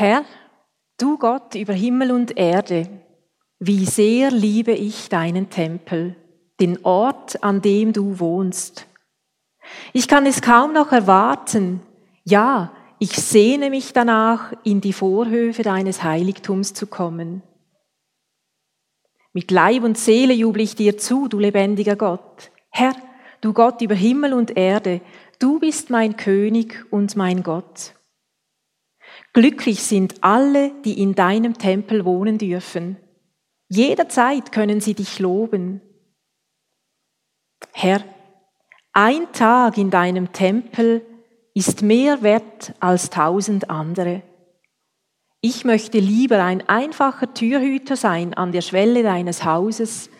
Herr, du Gott über Himmel und Erde, wie sehr liebe ich deinen Tempel, den Ort, an dem du wohnst. Ich kann es kaum noch erwarten. Ja, ich sehne mich danach, in die Vorhöfe deines Heiligtums zu kommen. Mit Leib und Seele jubel ich dir zu, du lebendiger Gott. Herr, du Gott über Himmel und Erde, du bist mein König und mein Gott. Glücklich sind alle, die in deinem Tempel wohnen dürfen. Jederzeit können sie dich loben. Herr, ein Tag in deinem Tempel ist mehr wert als tausend andere. Ich möchte lieber ein einfacher Türhüter sein an der Schwelle deines Hauses,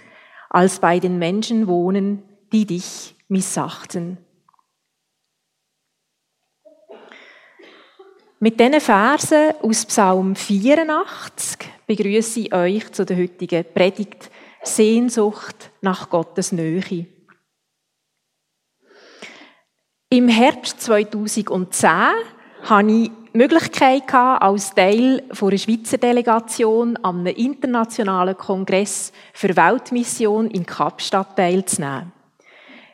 als bei den Menschen wohnen, die dich missachten. Mit diesen Versen aus Psalm 84 begrüße ich euch zu der heutigen Predigt Sehnsucht nach Gottes Nähe. Im Herbst 2010 hatte ich die Möglichkeit, als Teil einer Schweizer Delegation an einem internationalen Kongress für Weltmission in Kapstadt teilzunehmen.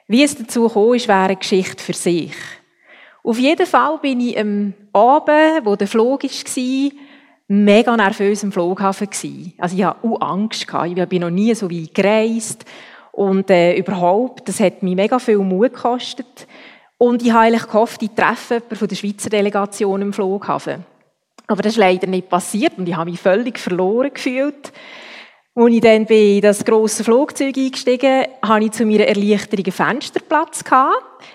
Wie es dazu kam, ist, wäre eine Geschichte für sich. Auf jeden Fall bin ich am Abend, wo der Flug war, mega nervös im Flughafen Also ich hatte Angst. Ich bin noch nie so weit gereist. Und äh, überhaupt, das hat mich mega viel Mut gekostet. Und ich habe eigentlich gehofft, ich treffe jemanden von der Schweizer Delegation im Flughafen. Aber das ist leider nicht passiert und ich habe mich völlig verloren gefühlt. Als ich dann in das grosse Flugzeug eingestiegen habe ich zu meiner Erleichterung einen Fensterplatz.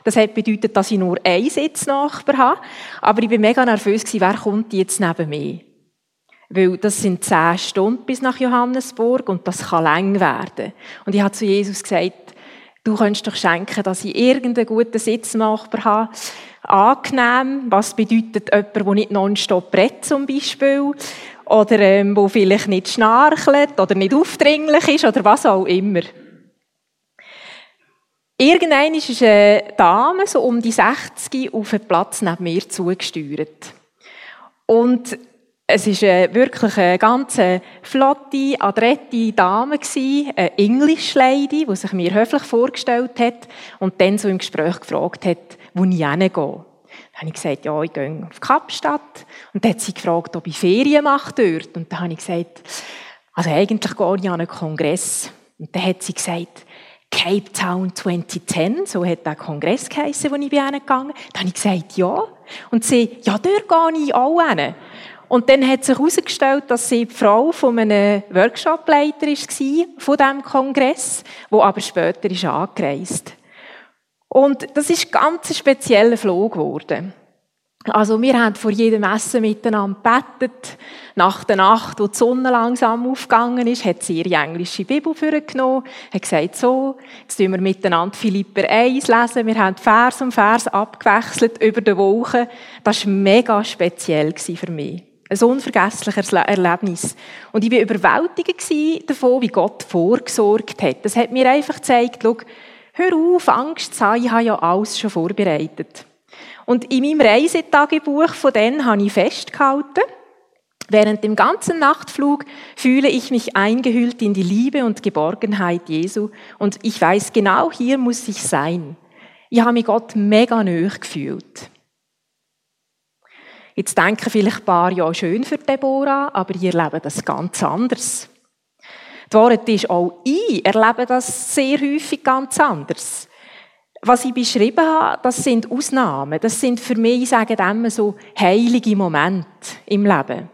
Das hat bedeutet, dass ich nur einen Sitznachbar habe. Aber ich war mega nervös, wer kommt jetzt neben mir? Weil das sind zehn Stunden bis nach Johannesburg und das kann lang werden. Und ich habe zu Jesus gesagt, du könntest doch schenken, dass ich irgendeinen guten Sitznachbar habe. Angenehm, was bedeutet jemand, der nicht nonstop redet zum Beispiel oder ähm, wo vielleicht nicht schnarchelt oder nicht aufdringlich ist oder was auch immer. Irgendwann ist eine Dame, so um die 60, auf einen Platz neben mir zugesteuert. Und es war wirklich eine ganz flotte, adrette Dame, eine English Lady, die sich mir höflich vorgestellt hat und dann so im Gespräch gefragt hat, wo ich hingehe. Habe ich gesagt, ja, ich gehe auf Kapstadt. Und dann hat sie gefragt, ob ich Ferien mache dort. Und dann habe ich gesagt, also eigentlich gehe ich an einen Kongress. Und dann hat sie gesagt, Cape Town 2010, so hat der Kongress geheissen, wo ich bin gegangen. Dann habe ich gesagt, ja. Und sie, ja, dort gehe ich auch hin. Und dann hat sich herausgestellt, dass sie die Frau von einem Workshopleiter war, von diesem Kongress, wo aber später ist angereist. Und das ist ganz ein spezieller Flug geworden. Also wir haben vor jedem Essen miteinander gebetet. Nach der Nacht, wo die Sonne langsam aufgegangen ist, hat sie ihre englische Bibel vorgenommen, hat gesagt, so, jetzt tun wir miteinander Philipper 1 lesen. Wir haben Vers um Vers abgewechselt über die Woche. Das war mega speziell für mich. Ein unvergessliches Erlebnis. Und ich war überwältigt davon, wie Gott vorgesorgt hat. Das hat mir einfach gezeigt, schau, hör auf, Angst zu haben, ich habe ja alles schon vorbereitet. Und in meinem Reisetagebuch von denen habe ich festgehalten, während dem ganzen Nachtflug fühle ich mich eingehüllt in die Liebe und Geborgenheit Jesu und ich weiß genau, hier muss ich sein. Ich habe mich Gott mega nöch gefühlt. Jetzt denken vielleicht ein paar Jahre schön für Deborah, aber ihr erlebt das ganz anders. Die Wahrheit ist, auch ich erlebe das sehr häufig ganz anders. Was ich beschrieben habe, das sind Ausnahmen. Das sind für mich, ich sage immer so, heilige Momente im Leben.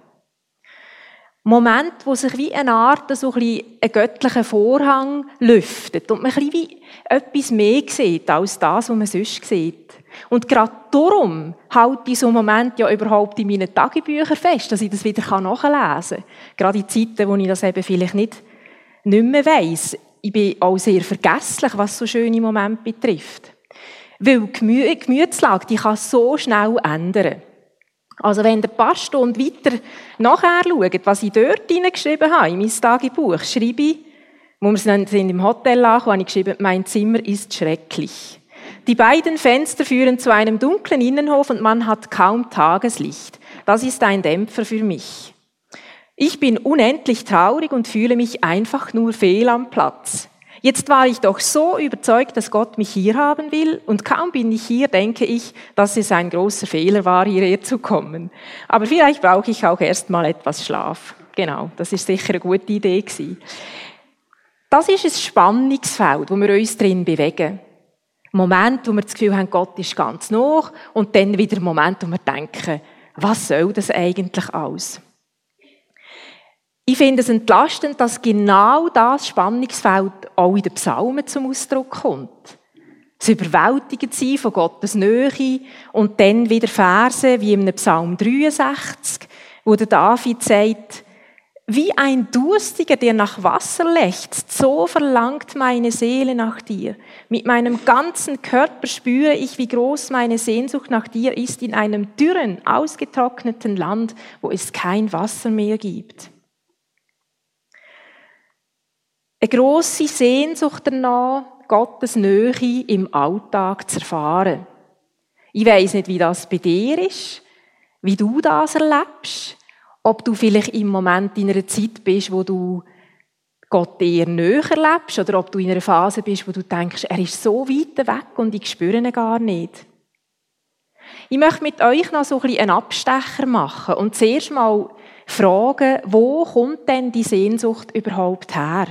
Moment, wo sich wie eine Art, so ein, bisschen ein göttlicher Vorhang lüftet und man ein bisschen wie etwas mehr sieht als das, was man sonst sieht. Und gerade darum halte ich so einen Moment ja überhaupt in meinen Tagebüchern fest, dass ich das wieder nachlesen kann. Gerade in Zeiten, wo ich das eben vielleicht nicht, nicht mehr weiss. Ich bin auch sehr vergesslich, was so schöne Momente betrifft. Weil die Gemütslage, die kann so schnell ändern. Also wenn der paar Stunden weiter nachher schaut, was ich dort hineingeschrieben habe, in mein Tagebuch, schreibe ich, wo wir sind im Hotel angekommen, habe ich geschrieben, mein Zimmer ist schrecklich. Die beiden Fenster führen zu einem dunklen Innenhof und man hat kaum Tageslicht. Das ist ein Dämpfer für mich. Ich bin unendlich traurig und fühle mich einfach nur fehl am Platz. Jetzt war ich doch so überzeugt, dass Gott mich hier haben will und kaum bin ich hier, denke ich, dass es ein großer Fehler war, hierher zu kommen. Aber vielleicht brauche ich auch erst mal etwas Schlaf. Genau, das ist sicher eine gute Idee gewesen. Das ist ein Spannungsfeld, wo wir uns drin bewegen. Moment, wo wir das Gefühl haben, Gott ist ganz noch, und dann wieder Moment, wo wir denken, was soll das eigentlich alles? Ich finde es entlastend, dass genau das Spannungsfeld auch in den Psalmen zum Ausdruck kommt. Das Überwältigend sein von Gottes Nähe und dann wieder Verse wie im Psalm 63, wo der David sagt, wie ein Durstiger, der nach Wasser lechzt, so verlangt meine Seele nach dir. Mit meinem ganzen Körper spüre ich, wie groß meine Sehnsucht nach dir ist in einem dürren, ausgetrockneten Land, wo es kein Wasser mehr gibt. Eine grosse Sehnsucht danach, Gottes Nähe im Alltag zu erfahren. Ich weiss nicht, wie das bei dir ist, wie du das erlebst, ob du vielleicht im Moment in einer Zeit bist, wo du Gott eher näher erlebst, oder ob du in einer Phase bist, wo du denkst, er ist so weit weg und ich spüre ihn gar nicht. Ich möchte mit euch noch so ein bisschen einen Abstecher machen und zuerst mal fragen, wo kommt denn die Sehnsucht überhaupt her?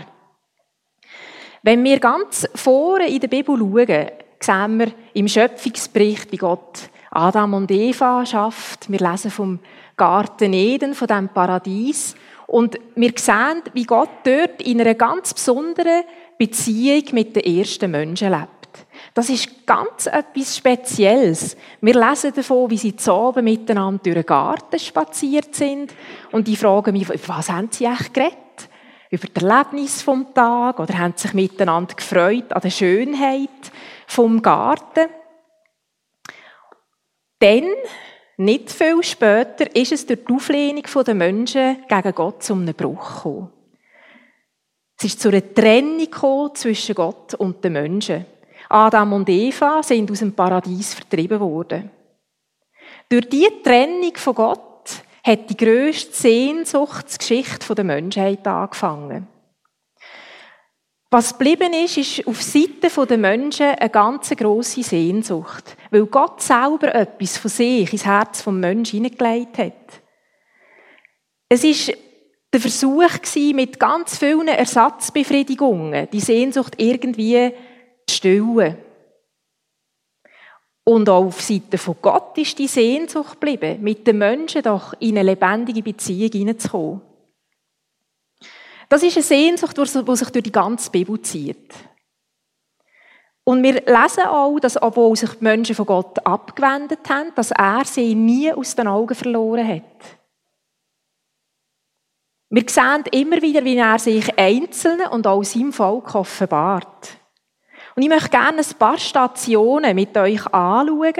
Wenn wir ganz vorne in der Bibel schauen, sehen wir im Schöpfungsbericht, wie Gott Adam und Eva schafft. Wir lesen vom Garten Eden, von dem Paradies. Und wir sehen, wie Gott dort in einer ganz besonderen Beziehung mit den ersten Menschen lebt. Das ist ganz etwas Spezielles. Wir lesen davon, wie sie zu oben miteinander durch den Garten spaziert sind. Und ich frage mich, was haben sie eigentlich geredet? Über das Erlebnis vom Tag oder haben sich miteinander gefreut an der Schönheit vom Garten. Dann, nicht viel später, ist es durch die Auflehnung der Menschen gegen Gott zu einem Bruch gekommen. Es ist zu einer Trennung zwischen Gott und den Menschen. Adam und Eva sind aus dem Paradies vertrieben worden. Durch diese Trennung von Gott hat die grösste Sehnsuchtsgeschichte der Menschheit angefangen. Was geblieben ist, ist auf Seite der Menschen eine ganz grosse Sehnsucht, weil Gott selber etwas von sich ins Herz des Menschen hineingelegt hat. Es war der Versuch mit ganz vielen Ersatzbefriedigungen, die Sehnsucht irgendwie zu stillen. Und auch auf Seite von Gott ist die Sehnsucht geblieben, mit den Menschen doch in eine lebendige Beziehung hineinzukommen. Das ist eine Sehnsucht, die sich durch die ganze Bibel zieht. Und wir lesen auch, dass, obwohl sich die Menschen von Gott abgewendet haben, dass er sie nie aus den Augen verloren hat. Wir sehen immer wieder, wie er sich Einzelnen und auch seinem Volk offenbart. Und ich möchte gerne ein paar Stationen mit euch anschauen,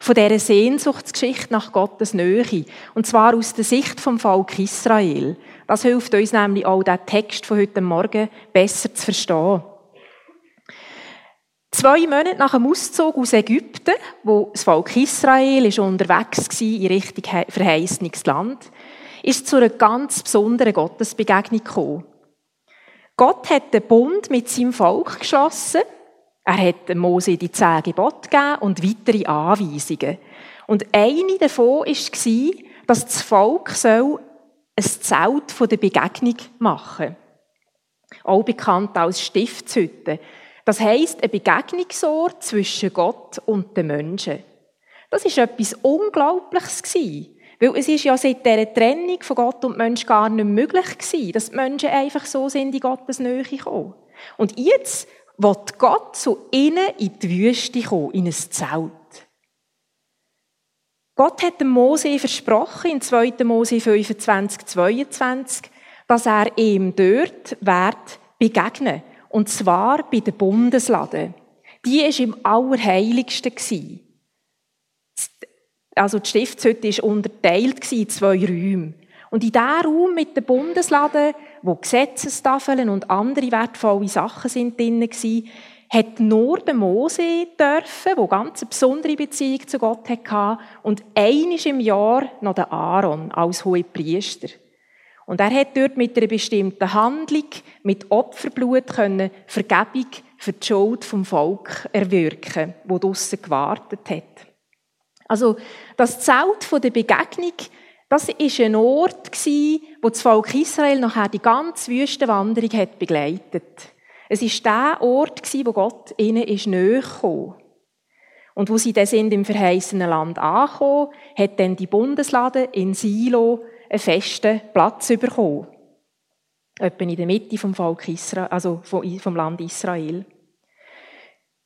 von dieser Sehnsuchtsgeschichte nach Gottes Nähe. Und zwar aus der Sicht vom Volk Israel. Das hilft uns nämlich auch, den Text von heute Morgen besser zu verstehen. Zwei Monate nach dem Auszug aus Ägypten, wo das Volk Israel ist unterwegs war in Richtung verheißenes Land, ist es zu einer ganz besonderen Gottesbegegnung gekommen. Gott hat den Bund mit seinem Volk geschlossen er hat Mose die zehn Gebote gegeben und weitere Anweisungen. Und eine davon war, dass das Volk soll ein Zelt der Begegnung machen Auch bekannt als Stiftshütte. Das heisst, ein Begegnungsort zwischen Gott und den Menschen. Das ist etwas Unglaubliches. Weil es ist ja seit dieser Trennung von Gott und Mensch gar nicht möglich gewesen, dass die Menschen einfach so sind in Gottes Nähe kommen. Und jetzt will Gott zu ihnen in die Wüste kommen, in ein Zelt. Gott hat dem Mose versprochen, in 2. Mose 25, 22, dass er ihm dort wird begegnen. Und zwar bei der Bundeslade. Die war im Allerheiligsten. Also die Stiftshütte war unterteilt in zwei Räume. Und in diesem Raum mit der Bundeslade wo Gesetzestafeln und andere wertvolle Sachen sind drin waren, hat nur der Mose dürfen, der ganz eine besondere Beziehung zu Gott hatte, und einisch im Jahr noch der Aaron als hohe Priester. Und er hat dort mit einer bestimmten Handlung, mit Opferblut können Vergebung für die Schuld vom Volk erwirken, wo draussen gewartet hat. Also das Zelt der Begegnung, das ist ein Ort wo das Volk Israel nachher die ganze Wüstenwanderung hat begleitet. Es ist der Ort wo Gott ihnen ist näher. Und wo sie dann sind im verheißenen Land angekommen, hat dann die Bundeslade in Silo einen festen Platz bekommen. Etwa in der Mitte vom Volk Israel, also vom Land Israel.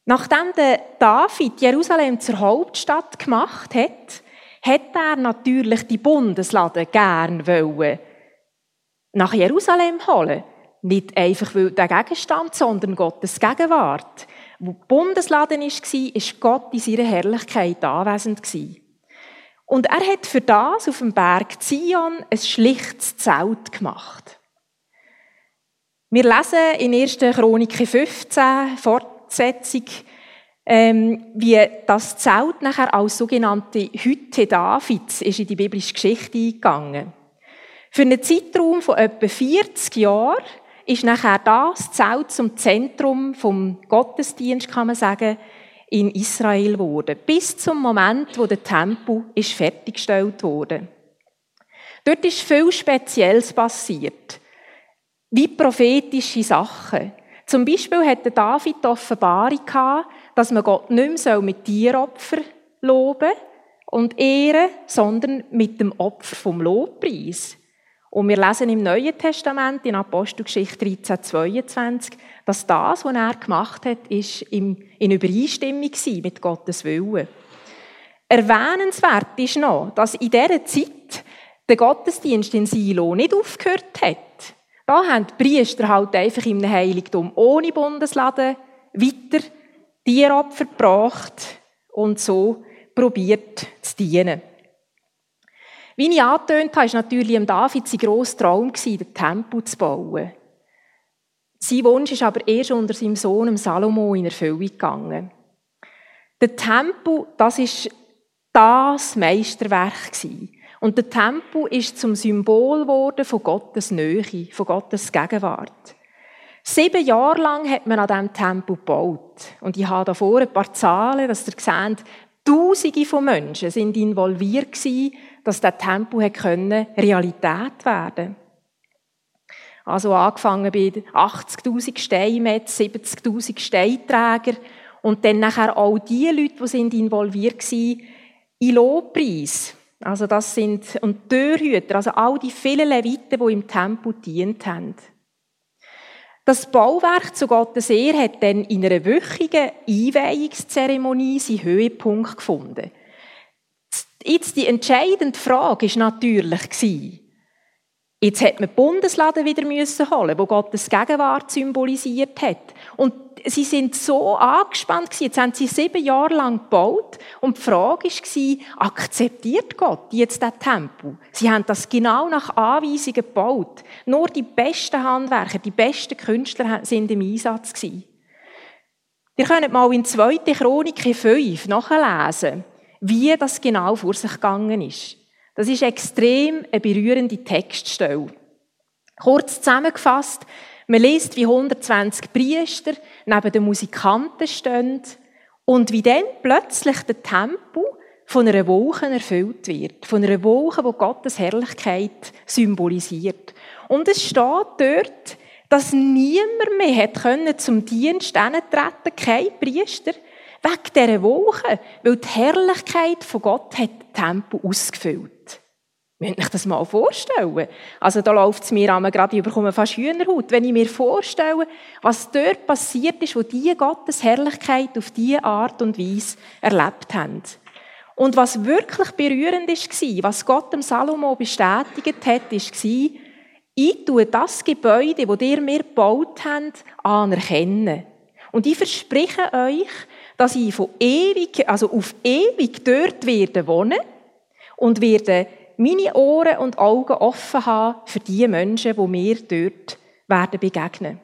Nachdem der David Jerusalem zur Hauptstadt gemacht hat, hat er natürlich die Bundeslade gern wollen nach Jerusalem holen. Nicht einfach weil der Gegenstand, sondern Gottes Gegenwart. Wo die Bundeslade war, ist Gott in seiner Herrlichkeit anwesend Und er hat für das auf dem Berg Zion ein schlichtes Zelt gemacht. Wir lesen in 1. Chronik 15, Fortsetzung, ähm, wie das Zelt nachher als sogenannte Hütte Davids ist in die biblische Geschichte eingegangen. Für einen Zeitraum von etwa 40 Jahren ist nachher das Zelt zum Zentrum vom Gottesdienst, kann man sagen, in Israel wurde, bis zum Moment, wo der Tempel ist fertiggestellt wurde. Dort ist viel Spezielles passiert, wie prophetische Sachen. Zum Beispiel hatte David die Offenbarung gehabt, dass man Gott nicht mehr mit Tieropfer loben und ehren, sondern mit dem Opfer vom Lobpreis. Und wir lesen im Neuen Testament, in Apostelgeschichte 13, 22, dass das, was er gemacht hat, ist in Übereinstimmung mit Gottes Willen. Erwähnenswert ist noch, dass in dieser Zeit der Gottesdienst in Silo nicht aufgehört hat. Da haben die Priester halt einfach im Heiligtum ohne Bundesladen weiter Tieropfer gebracht und so probiert zu dienen. Wie ich angetönt habe, war natürlich David sein grosser Traum, den Tempel zu bauen. Sein Wunsch ist aber erst unter seinem Sohn Salomo in Erfüllung gegangen. Der Tempel, das ist das Meisterwerk Und der Tempel ist zum Symbol geworden von Gottes Nähe, von Gottes Gegenwart. Sieben Jahre lang hat man an diesem Tempel gebaut. Und ich habe da vorne ein paar Zahlen, dass ihr seht, Tausende von Menschen sind involviert gewesen, dass der Tempel Realität werden Also angefangen bei 80.000 Steinmetz, 70.000 Steinträger und dann nachher auch die Leute, die sind involviert waren, in Lobpreis. Also das sind, und Türhüter, also all die vielen Leviten, die im Tempel dient haben. Das Bauwerk zu Gottes Ehre hat dann in einer wöchigen Einweihungszeremonie seinen Höhepunkt gefunden. Jetzt die entscheidende Frage ist natürlich Jetzt hat man die Bundeslade wieder müssen holen, wo Gottes Gegenwart symbolisiert hat. Und sie sind so angespannt gewesen. Jetzt haben sie sieben Jahre lang gebaut. Und die Frage war, akzeptiert Gott jetzt den Tempel? Sie haben das genau nach Anweisungen gebaut. Nur die besten Handwerker, die besten Künstler sind im Einsatz gewesen. Ihr könnt mal in 2. Chronik 5 nachlesen, wie das genau vor sich gegangen ist. Das ist extrem eine berührende Textstelle. Kurz zusammengefasst, man liest, wie 120 Priester neben den Musikanten stehen und wie dann plötzlich der Tempel von einer Wolke erfüllt wird. Von einer Wolke, die Gottes Herrlichkeit symbolisiert. Und es steht dort, dass niemand mehr hat zum Dienst treten kein Priester, wegen dieser Wolke, weil die Herrlichkeit von Gott hat Tempel ausgefüllt. Müsst euch das mal vorstellen. Also da läuft es mir an, gerade ich bekomme fast Hühnerhaut, wenn ich mir vorstelle, was dort passiert ist, wo die Gottes Herrlichkeit auf diese Art und Weise erlebt haben. Und was wirklich berührend war, was Gott dem Salomo bestätigt hat, war, ich tue das Gebäude, das ihr mir gebaut habt, anerkennen. Und ich verspreche euch, dass ich von ewig, also auf ewig dort werde wohnen und werde meine Ohren und Augen offen haben für die Menschen, die mir dort werden begegnen.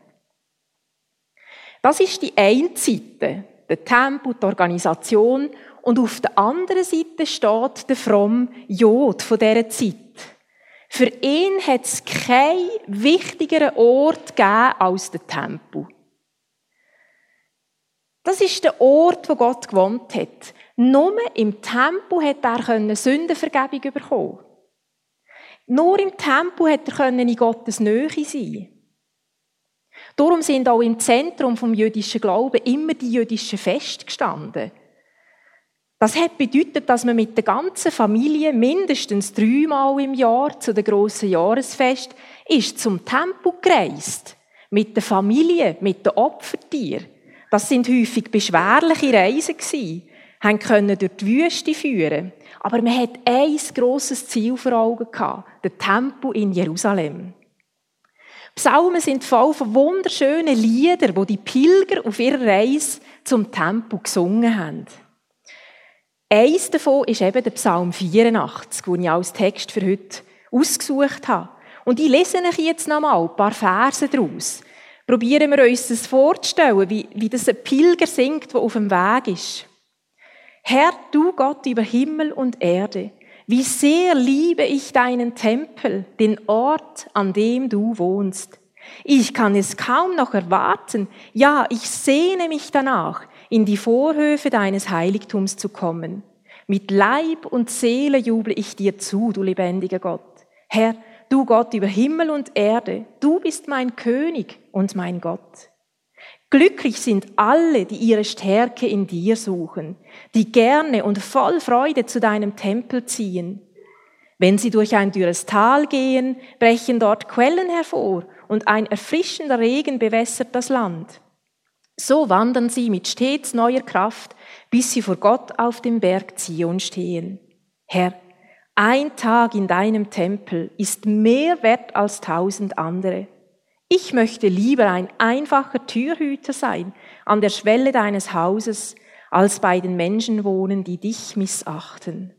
Das ist die eine Seite, der Tempel, die Organisation. Und auf der anderen Seite steht der fromme Jod von dieser Zeit. Für ihn hat es keinen wichtigeren Ort gegeben als der Tempel. Das ist der Ort, wo Gott gewohnt hat. Nur im Tempel hat er Sündenvergebung bekommen. Nur im Tempel hat er in Gottes Nähe sein. Darum sind auch im Zentrum vom jüdischen Glauben immer die jüdischen Feste gestanden. Das hat bedeutet, dass man mit der ganzen Familie mindestens dreimal im Jahr zu den grossen Jahresfest ist zum Tempel gereist. Mit der Familie, mit den Opfertieren. Das sind häufig beschwerliche Reisen gewesen, haben können durch die Wüste führen. Aber man hat ein grosses Ziel vor Augen gehabt, den Tempel in Jerusalem. Psalmen sind voll von wunderschönen Liedern, wo die Pilger auf ihrer Reise zum Tempel gesungen haben. Eins davon ist eben der Psalm 84, den ich als Text für heute ausgesucht habe. Und ich lese euch jetzt nochmal ein paar Verse daraus probieren wir uns das vorzustellen, wie, wie das ein Pilger singt, der auf dem Weg ist. Herr, du Gott über Himmel und Erde, wie sehr liebe ich deinen Tempel, den Ort, an dem du wohnst. Ich kann es kaum noch erwarten, ja, ich sehne mich danach, in die Vorhöfe deines Heiligtums zu kommen. Mit Leib und Seele juble ich dir zu, du lebendiger Gott. Herr, du Gott über Himmel und Erde, du bist mein König und mein Gott. Glücklich sind alle, die ihre Stärke in dir suchen, die gerne und voll Freude zu deinem Tempel ziehen. Wenn sie durch ein dürres Tal gehen, brechen dort Quellen hervor und ein erfrischender Regen bewässert das Land. So wandern sie mit stets neuer Kraft, bis sie vor Gott auf dem Berg Zion stehen. Herr, ein Tag in deinem Tempel ist mehr wert als tausend andere. Ich möchte lieber ein einfacher Türhüter sein an der Schwelle deines Hauses, als bei den Menschen wohnen, die dich missachten.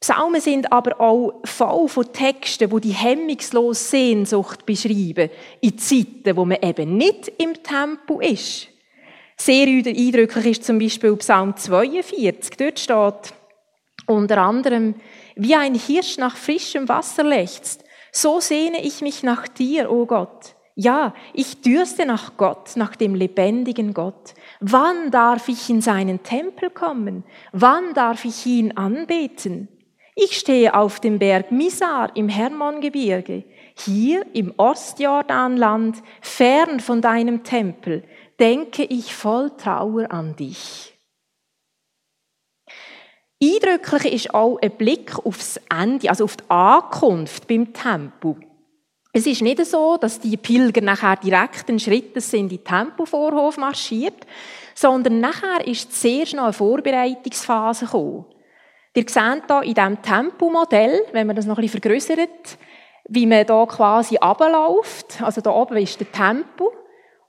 Psalmen sind aber auch voll von Texten, wo die hemmungslos Sehnsucht beschreiben, in Zeiten, wo man eben nicht im Tempel ist. Sehr eindrücklich ist zum Beispiel Psalm 42. Dort steht, unter anderem, wie ein Hirsch nach frischem Wasser lechzt, so sehne ich mich nach dir, o oh Gott. Ja, ich dürste nach Gott, nach dem lebendigen Gott. Wann darf ich in seinen Tempel kommen? Wann darf ich ihn anbeten? Ich stehe auf dem Berg Misar im Hermongebirge, hier im Ostjordanland, fern von deinem Tempel, denke ich voll Trauer an dich. Eindrücklich ist auch ein Blick aufs Ende, also auf die Ankunft beim Tempel. Es ist nicht so, dass die Pilger nachher direkt einen Schritt in die Tempelvorhof marschiert, sondern nachher ist zuerst noch eine Vorbereitungsphase gekommen. Ihr seht hier in diesem Tempelmodell, wenn man das noch ein bisschen vergrößert, wie man hier quasi runterläuft. Also da oben ist der Tempel.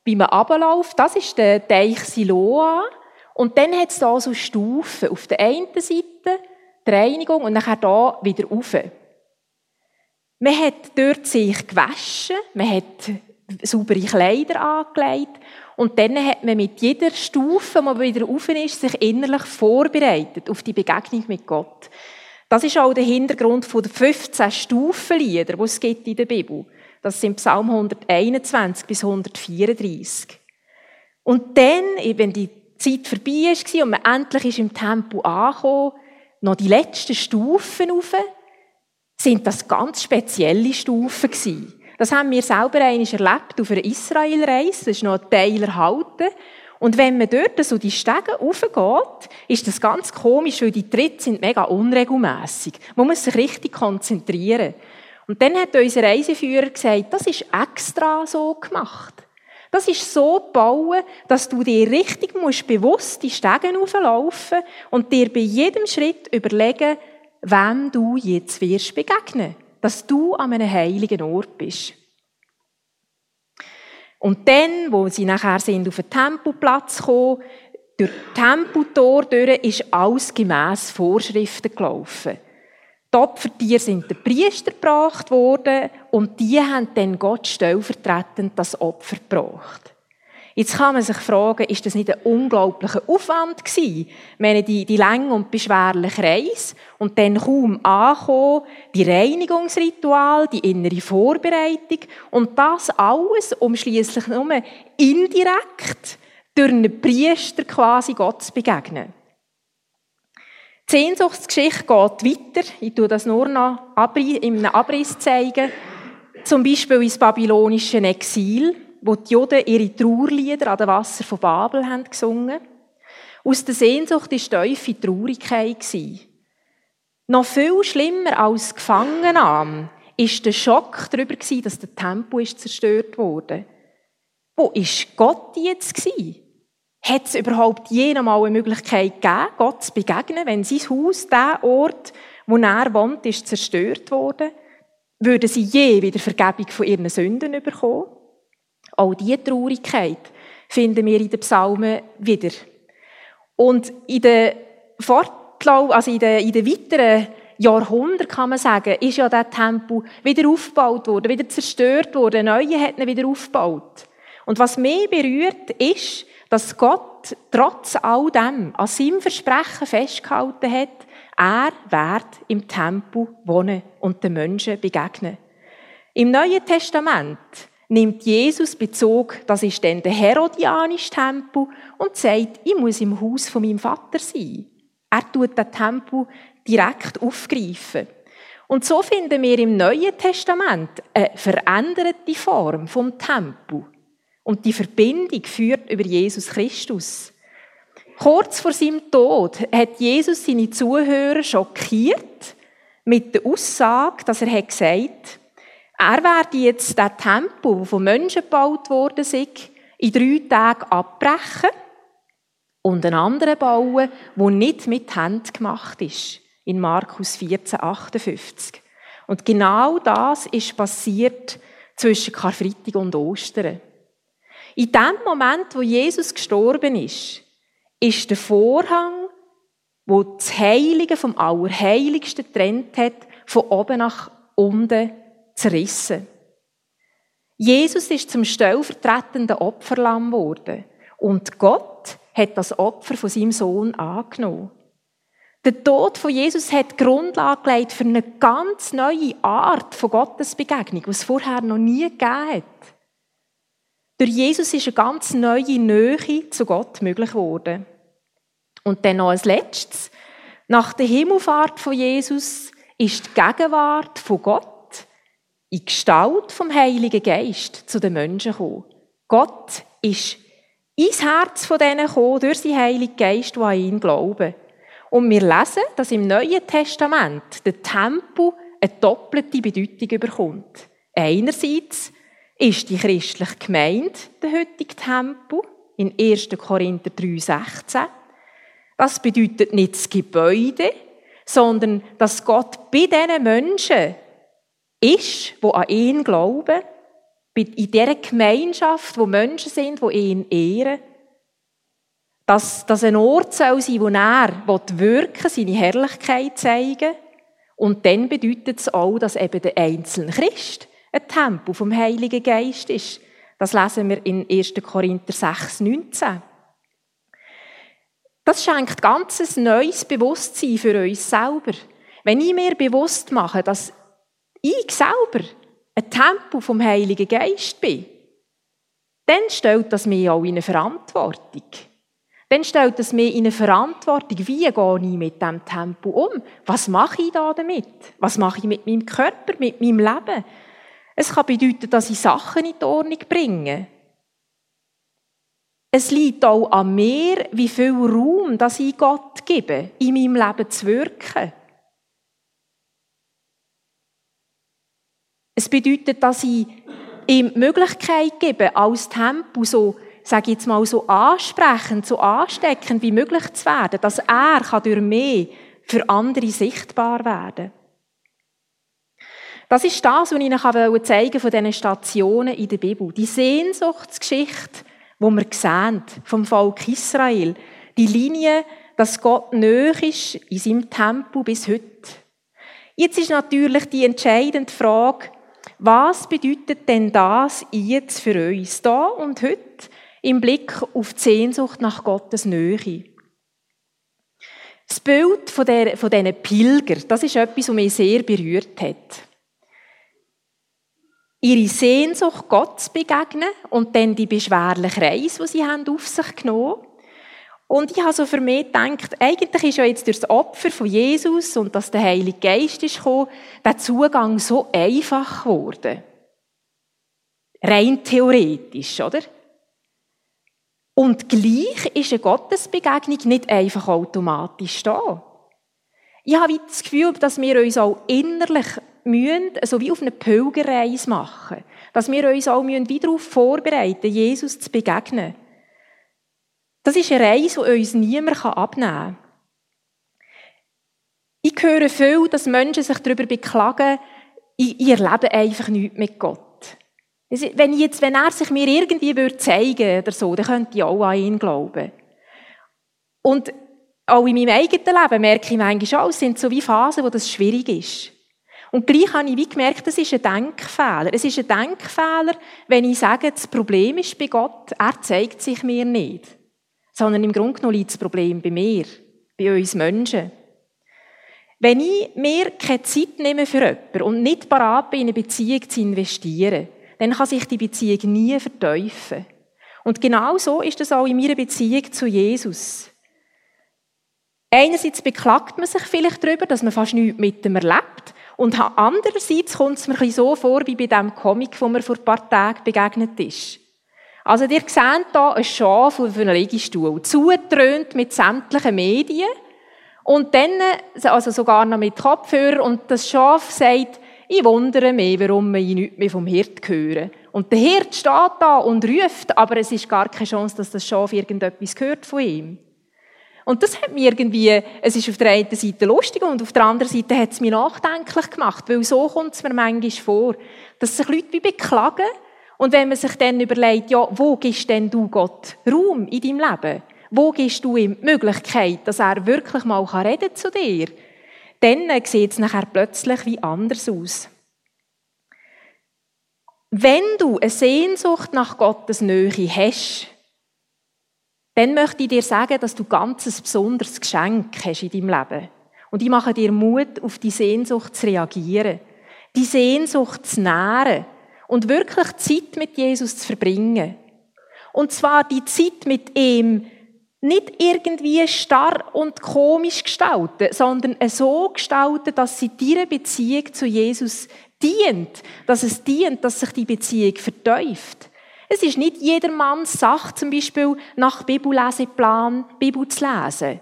Wie man runterläuft, das ist der Teich Siloa. Und dann hat es da so Stufen. Auf der einen Seite die Reinigung und nachher da wieder rauf. Man hat dort sich gewaschen, man hat saubere Kleider angelegt und dann hat man mit jeder Stufe, die man wieder rauf ist, sich innerlich vorbereitet auf die Begegnung mit Gott. Das ist auch der Hintergrund der 15 Stufenlieder, die es gibt in der Bibel. Das sind Psalm 121 bis 134. Und dann, wenn die Zeit vorbei war und man endlich ist im Tempo angekommen, noch die letzten Stufen rauf, sind das ganz spezielle Stufen gewesen. Das haben wir selber einmal erlebt auf einer Israelreise. Das ist noch ein Teil erhalten. Und wenn man dort so die Stege raufgeht, ist das ganz komisch, weil die Tritte sind mega unregelmässig. Man muss sich richtig konzentrieren. Und dann hat unser Reiseführer gesagt, das ist extra so gemacht. Das ist so bauen, dass du dir richtig musst bewusst die Stegen auflaufen und dir bei jedem Schritt überlegen, wem du jetzt wirst begegnen. Dass du an einem heiligen Ort bist. Und dann, wo sie nachher sind auf den Tempelplatz gekommen, durch das Tempeltor durch ist alles gemäss Vorschriften gelaufen. Die Opfertiere sind den Priester gebracht worden und die haben dann Gott stellvertretend das Opfer gebracht. Jetzt kann man sich fragen, ist das nicht ein unglaublicher Aufwand gewesen? Ich meine, die, die lange und beschwerliche Reise und dann kaum ankommen, die Reinigungsritual, die innere Vorbereitung und das alles, um schließlich nur indirekt durch einen Priester quasi Gott zu begegnen. Die Sehnsuchtsgeschichte geht weiter. Ich tue das nur noch in einem Abriss zeigen. Zum Beispiel ins babylonische Exil wo die Juden ihre Trauerlieder an dem Wasser von Babel haben gesungen Aus der Sehnsucht war tiefe Traurigkeit. Noch viel schlimmer als Gefangennahme war der Schock darüber, dass der Tempel zerstört wurde. Wo war Gott jetzt? Hat es überhaupt jemals eine Möglichkeit gegeben, Gott zu begegnen, wenn sein Haus, der Ort, wo er wohnt, ist zerstört wurde? Würden sie je wieder Vergebung von ihren Sünden bekommen? Auch diese Traurigkeit finden wir in den Psalmen wieder. Und in den Fortlauf, also in den, in den weiteren Jahrhunderten kann man sagen, ist ja der Tempel wieder aufgebaut worden, wieder zerstört worden, ein neuer hat ihn wieder aufgebaut. Und was mich berührt, ist, dass Gott trotz all dem an seinem Versprechen festgehalten hat, er wird im Tempel wohnen und den Menschen begegnen. Im Neuen Testament nimmt Jesus Bezug, das ist dann der Herodianische Tempel, und sagt, ich muss im Haus von meinem Vater sein. Er tut den Tempel direkt aufgreifen. Und so finden wir im Neuen Testament eine veränderte Form vom Tempel. Und die Verbindung führt über Jesus Christus. Kurz vor seinem Tod hat Jesus seine Zuhörer schockiert mit der Aussage, dass er gesagt hat, er werde jetzt den Tempel, der von Menschen gebaut worden ist, in drei Tagen abbrechen und einen anderen bauen, der nicht mit Hand gemacht ist. In Markus 14, 58. Und genau das ist passiert zwischen Karfreitag und Ostern. In dem Moment, wo Jesus gestorben ist, ist der Vorhang, wo das Heilige vom Allerheiligsten trennt hat, von oben nach unten zerrissen. Jesus ist zum stellvertretenden Opferlamm geworden und Gott hat das Opfer von seinem Sohn angenommen. Der Tod von Jesus hat die Grundlage gelegt für eine ganz neue Art von Gottesbegegnung, die es vorher noch nie gegeben hat. Durch Jesus ist eine ganz neue Nähe zu Gott möglich geworden. Und dann noch als letztes, nach der Himmelfahrt von Jesus ist die Gegenwart von Gott in Gestalt vom Heiligen Geist zu den Menschen gekommen. Gott ist ins Herz von denen gekommen, durch den Heiligen Geist, die an ihn glauben. Und wir lesen, dass im Neuen Testament der Tempel eine doppelte Bedeutung bekommt. Einerseits ist die christliche Gemeinde der heutige Tempel in 1. Korinther 3,16. Das bedeutet nicht das Gebäude, sondern dass Gott bei diesen Menschen ist, wo an ihn glauben, in dieser Gemeinschaft, wo Menschen sind, die ihn ehren, dass das ein Ort soll sein, wo er wirken seine Herrlichkeit zeigen und dann bedeutet es auch, dass eben der einzelne Christ ein Tempel vom Heiligen Geist ist. Das lesen wir in 1. Korinther 6, 19. Das schenkt ganz ein neues Bewusstsein für uns selber. Wenn ich mir bewusst mache, dass ich selber ein Tempel vom Heiligen Geist bin, dann stellt das mich auch in eine Verantwortung. Dann stellt das mich in eine Verantwortung, wie gehe ich mit dem Tempel um? Was mache ich da damit? Was mache ich mit meinem Körper, mit meinem Leben? Es kann bedeuten, dass ich Sachen in die Ordnung bringe. Es liegt auch an mir, wie viel Raum das ich Gott gebe, in meinem Leben zu wirken. Es bedeutet, dass ich ihm die Möglichkeit gebe, als Tempo so, sage ich jetzt mal, so ansprechend, so ansteckend wie möglich zu werden, dass er kann durch mich für andere sichtbar werden Das ist das, was ich Ihnen zeigen von diesen Stationen in der Bibel. Die Sehnsuchtsgeschichte, die wir sehen, vom Volk Israel. Die Linie, dass Gott nöch ist in seinem Tempo bis heute. Jetzt ist natürlich die entscheidende Frage, was bedeutet denn das jetzt für uns, da und heute, im Blick auf die Sehnsucht nach Gottes Nähe? Das Bild von, der, von diesen Pilger, das ist etwas, was mich sehr berührt hat. Ihre Sehnsucht Gott zu begegnen und dann die beschwerliche Reise, die sie haben auf sich genommen haben. Und ich habe so für mich gedacht, eigentlich ist ja jetzt durch das Opfer von Jesus und dass der Heilige Geist ist gekommen, der Zugang so einfach geworden. Rein theoretisch, oder? Und gleich ist eine Gottesbegegnung nicht einfach automatisch da. Ich habe das Gefühl, dass wir uns auch innerlich müssen, so wie auf eine Pilgerreise machen. Dass wir uns auch wieder darauf vorbereiten, Jesus zu begegnen. Das ist eine Reise, die uns niemand abnehmen kann. Ich höre viel, dass Menschen sich darüber beklagen, ich, erlebe einfach nichts mit Gott. Wenn, jetzt, wenn er sich mir irgendwie würde zeigen oder so, dann könnte ich auch an ihn glauben. Und auch in meinem eigenen Leben merke ich manchmal auch, es sind so wie Phasen, wo das schwierig ist. Und gleich habe ich wie gemerkt, das ist ein Denkfehler. Es ist ein Denkfehler, wenn ich sage, das Problem ist bei Gott, er zeigt sich mir nicht sondern im Grunde genommen liegt das Problem bei mir, bei uns Menschen. Wenn ich mir keine Zeit nehme für jemanden und nicht bereit bin, in eine Beziehung zu investieren, dann kann sich die Beziehung nie verteufeln. Und genau so ist es auch in meiner Beziehung zu Jesus. Einerseits beklagt man sich vielleicht darüber, dass man fast nichts mit ihm erlebt. Und andererseits kommt es mir so vor, wie bei dem Comic, wo mir vor ein paar Tagen begegnet ist. Also, ihr seht hier ein Schaf auf einem Liegestuhl, zugetrönt mit sämtlichen Medien. Und dann, also sogar noch mit Kopfhörer, und das Schaf sagt, ich wundere mich, warum ich nichts mehr vom Hirt höre. Und der Hirt steht da und ruft, aber es ist gar keine Chance, dass das Schaf irgendetwas hört von ihm. Und das hat mir irgendwie, es ist auf der einen Seite lustig und auf der anderen Seite hat es mich nachdenklich gemacht, weil so kommt es mir manchmal vor, dass sich Leute wie beklagen, und wenn man sich dann überlegt, ja, wo gibst denn du Gott Raum in deinem Leben? Wo gibst du ihm die Möglichkeit, dass er wirklich mal reden zu dir? Dann sieht es nachher plötzlich wie anders aus. Wenn du eine Sehnsucht nach Gottes Nähe hast, dann möchte ich dir sagen, dass du ganz ein besonderes Geschenk hast in deinem Leben. Und ich mache dir Mut, auf die Sehnsucht zu reagieren, die Sehnsucht zu nähren und wirklich Zeit mit Jesus zu verbringen. Und zwar die Zeit mit ihm nicht irgendwie starr und komisch gestalten, sondern so gestalten, dass sie deiner Beziehung zu Jesus dient, dass es dient, dass sich die Beziehung vertäuft. Es ist nicht jedermanns Sache, zum Beispiel nach Bibelleseplan Bibel zu lesen.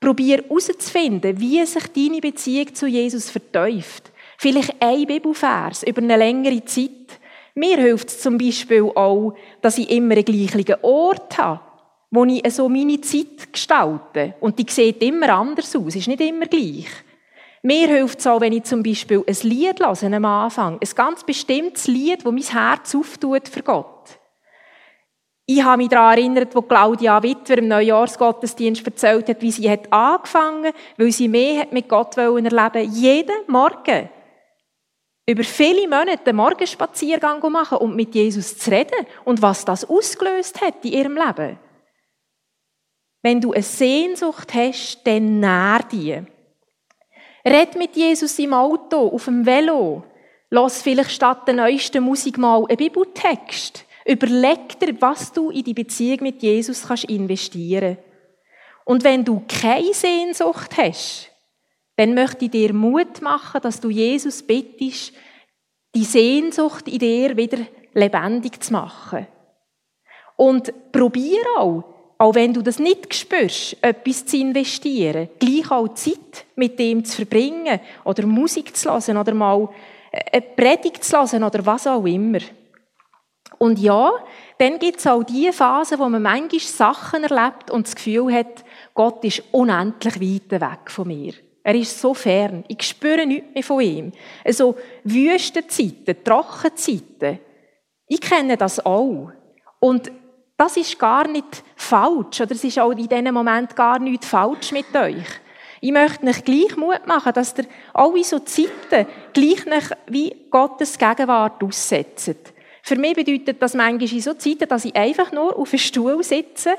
Probier herauszufinden, wie sich deine Beziehung zu Jesus vertäuft. Vielleicht ein Bibelvers über eine längere Zeit. Mir hilft es zum Beispiel auch, dass ich immer einen gleichen Ort habe, wo ich so meine Zeit gestalte. Und die sieht immer anders aus, ist nicht immer gleich. Mir hilft es auch, wenn ich zum Beispiel ein Lied höre am Anfang. Ein ganz bestimmtes Lied, das mein Herz auftut für Gott. Ich habe mich daran erinnert, wo Claudia Wittwer im Neujahrsgottesdienst erzählt hat, wie sie hat angefangen, weil sie mehr mit Gott erleben wollte. Jeden Morgen über viele Monate einen Morgenspaziergang machen und mit Jesus zu reden und was das ausgelöst hat in ihrem Leben. Wenn du eine Sehnsucht hast, dann nähr die. Red mit Jesus im Auto, auf dem Velo. Lass vielleicht statt der neuesten Musik mal einen Bibeltext. Überleg dir, was du in die Beziehung mit Jesus kannst investieren. Und wenn du keine Sehnsucht hast, dann möchte ich dir Mut machen, dass du Jesus bittest, die Sehnsucht in dir wieder lebendig zu machen. Und probier auch, auch wenn du das nicht spürst, etwas zu investieren, gleich auch Zeit mit dem zu verbringen oder Musik zu hören oder mal eine Predigt zu hören oder was auch immer. Und ja, dann gibt es auch die Phase, wo man manchmal Sachen erlebt und das Gefühl hat, Gott ist unendlich weit weg von mir. Er ist so fern. Ich spüre nichts mehr von ihm. Also Wüstenzeiten, Trockenzeiten. Ich kenne das auch. Und das ist gar nicht falsch. Oder es ist auch in diesem Moment gar nicht falsch mit euch. Ich möchte euch gleich Mut machen, dass ihr alle so Zeiten gleich wie Gottes Gegenwart aussetzt. Für mich bedeutet das manchmal in so Zeiten, dass ich einfach nur auf einem Stuhl sitze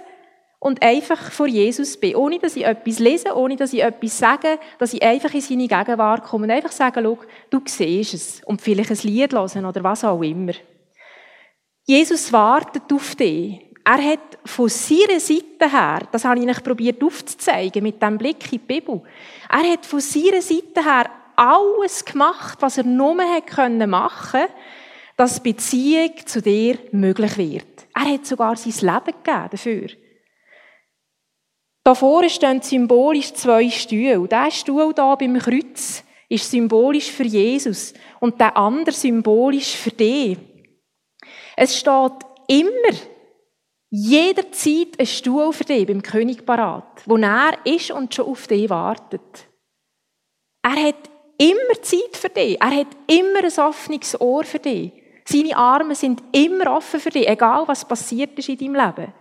und einfach vor Jesus bin, ohne dass ich etwas lese, ohne dass ich etwas sage, dass ich einfach in seine Gegenwart komme und einfach sage, schau, du siehst es und vielleicht ein Lied hören oder was auch immer. Jesus wartet auf dich. Er hat von seiner Seite her, das habe ich euch probiert aufzuzeigen mit dem Blick in die Bibel, er hat von seiner Seite her alles gemacht, was er nur machen konnte, dass Beziehung zu dir möglich wird. Er hat sogar sein Leben gegeben dafür. Da vorne stehen symbolisch zwei Stühle. Der Stuhl hier beim Kreuz ist symbolisch für Jesus und der andere symbolisch für dich. Es steht immer, jederzeit ein Stuhl für dich beim König parat, wo er ist und schon auf dich wartet. Er hat immer Zeit für dich. Er hat immer ein offenes Ohr für dich. Seine Arme sind immer offen für dich, egal was passiert ist in deinem Leben.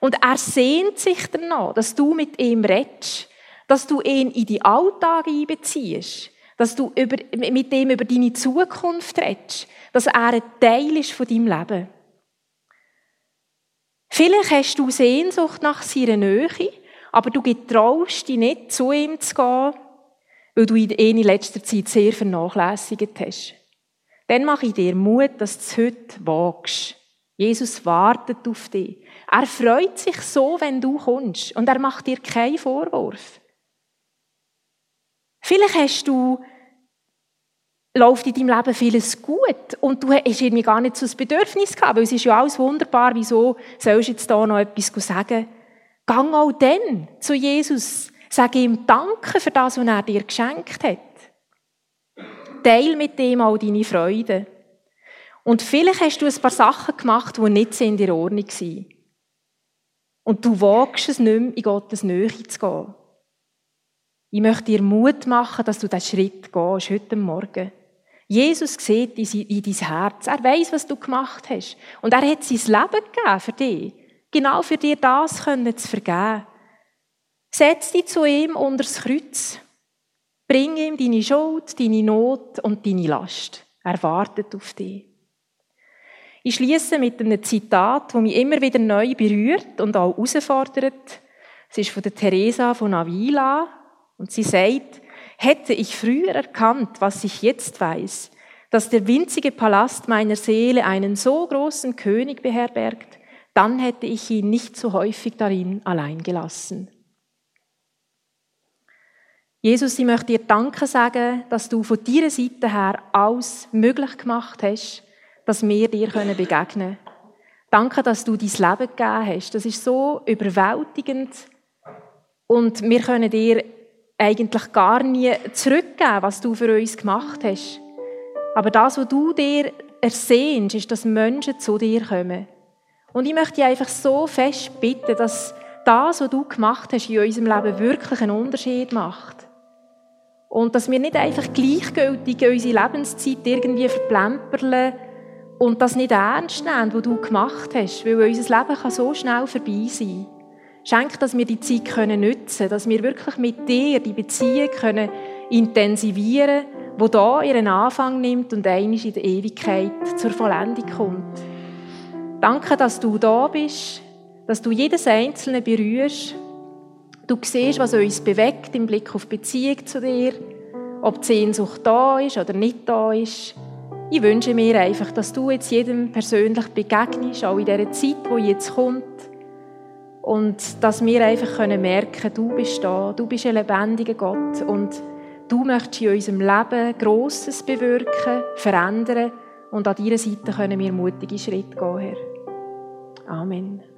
Und er sehnt sich danach, dass du mit ihm redest, dass du ihn in die Alltag einbeziehst, dass du über, mit ihm über deine Zukunft redest, dass er ein Teil ist von deinem Leben. Vielleicht hast du Sehnsucht nach seiner Nähe, aber du getraust dich nicht, zu ihm zu gehen, weil du ihn in letzter Zeit sehr vernachlässigt hast. Dann mache ich dir Mut, dass du es heute wagst. Jesus wartet auf dich. Er freut sich so, wenn du kommst. Und er macht dir keinen Vorwurf. Vielleicht hast du läuft in deinem Leben vieles gut und du hast irgendwie gar nicht so ein Bedürfnis gehabt, weil es ist ja alles wunderbar, wieso sollst du jetzt da noch etwas sagen? Gang auch dann zu Jesus, sag ihm Danke für das, was er dir geschenkt hat. Teil mit ihm all deine Freude. Und vielleicht hast du ein paar Sachen gemacht, die nicht in der Ordnung waren. Und du wagst es nicht mehr, in Gottes Nähe zu gehen. Ich möchte dir Mut machen, dass du diesen Schritt gehst, heute Morgen. Jesus sieht in dein Herz. Er weiß, was du gemacht hast. Und er hat sein Leben gegeben für dich. Genau für dir das können zu vergeben. Setz dich zu ihm unter das Kreuz. Bring ihm deine Schuld, deine Not und deine Last. Er wartet auf dich. Ich schließe mit einem Zitat, das mich immer wieder neu berührt und auch herausfordert. Es ist von der Teresa von Avila und sie sagt, Hätte ich früher erkannt, was ich jetzt weiß, dass der winzige Palast meiner Seele einen so großen König beherbergt, dann hätte ich ihn nicht so häufig darin allein gelassen. Jesus, ich möchte dir Danke sagen, dass du von deiner Seite her alles möglich gemacht hast, dass wir dir begegnen können. Danke, dass du dein Leben gegeben hast. Das ist so überwältigend. Und wir können dir eigentlich gar nie zurückgeben, was du für uns gemacht hast. Aber das, was du dir ersehnst, ist, dass Menschen zu dir kommen. Und ich möchte dich einfach so fest bitten, dass das, was du gemacht hast, in unserem Leben wirklich einen Unterschied macht. Und dass wir nicht einfach gleichgültig unsere Lebenszeit irgendwie verplemperle und das nicht ernst nehmen, was du gemacht hast, weil unser Leben kann so schnell vorbei sein. Schenk, dass wir die Zeit nutzen können, dass wir wirklich mit dir die Beziehung können intensivieren können, die da ihren Anfang nimmt und einisch in der Ewigkeit zur Vollendung kommt. Danke, dass du da bist, dass du jedes Einzelne berührst. Du siehst, was uns bewegt im Blick auf Beziehung zu dir, ob die Sehnsucht da ist oder nicht da ist. Ich wünsche mir einfach, dass du jetzt jedem persönlich begegnest, auch in dieser Zeit, die jetzt kommt und dass wir einfach merken können, du bist da, du bist ein lebendiger Gott und du möchtest in unserem Leben Grosses bewirken, verändern und an deiner Seite können wir mutige Schritte gehen, Herr. Amen.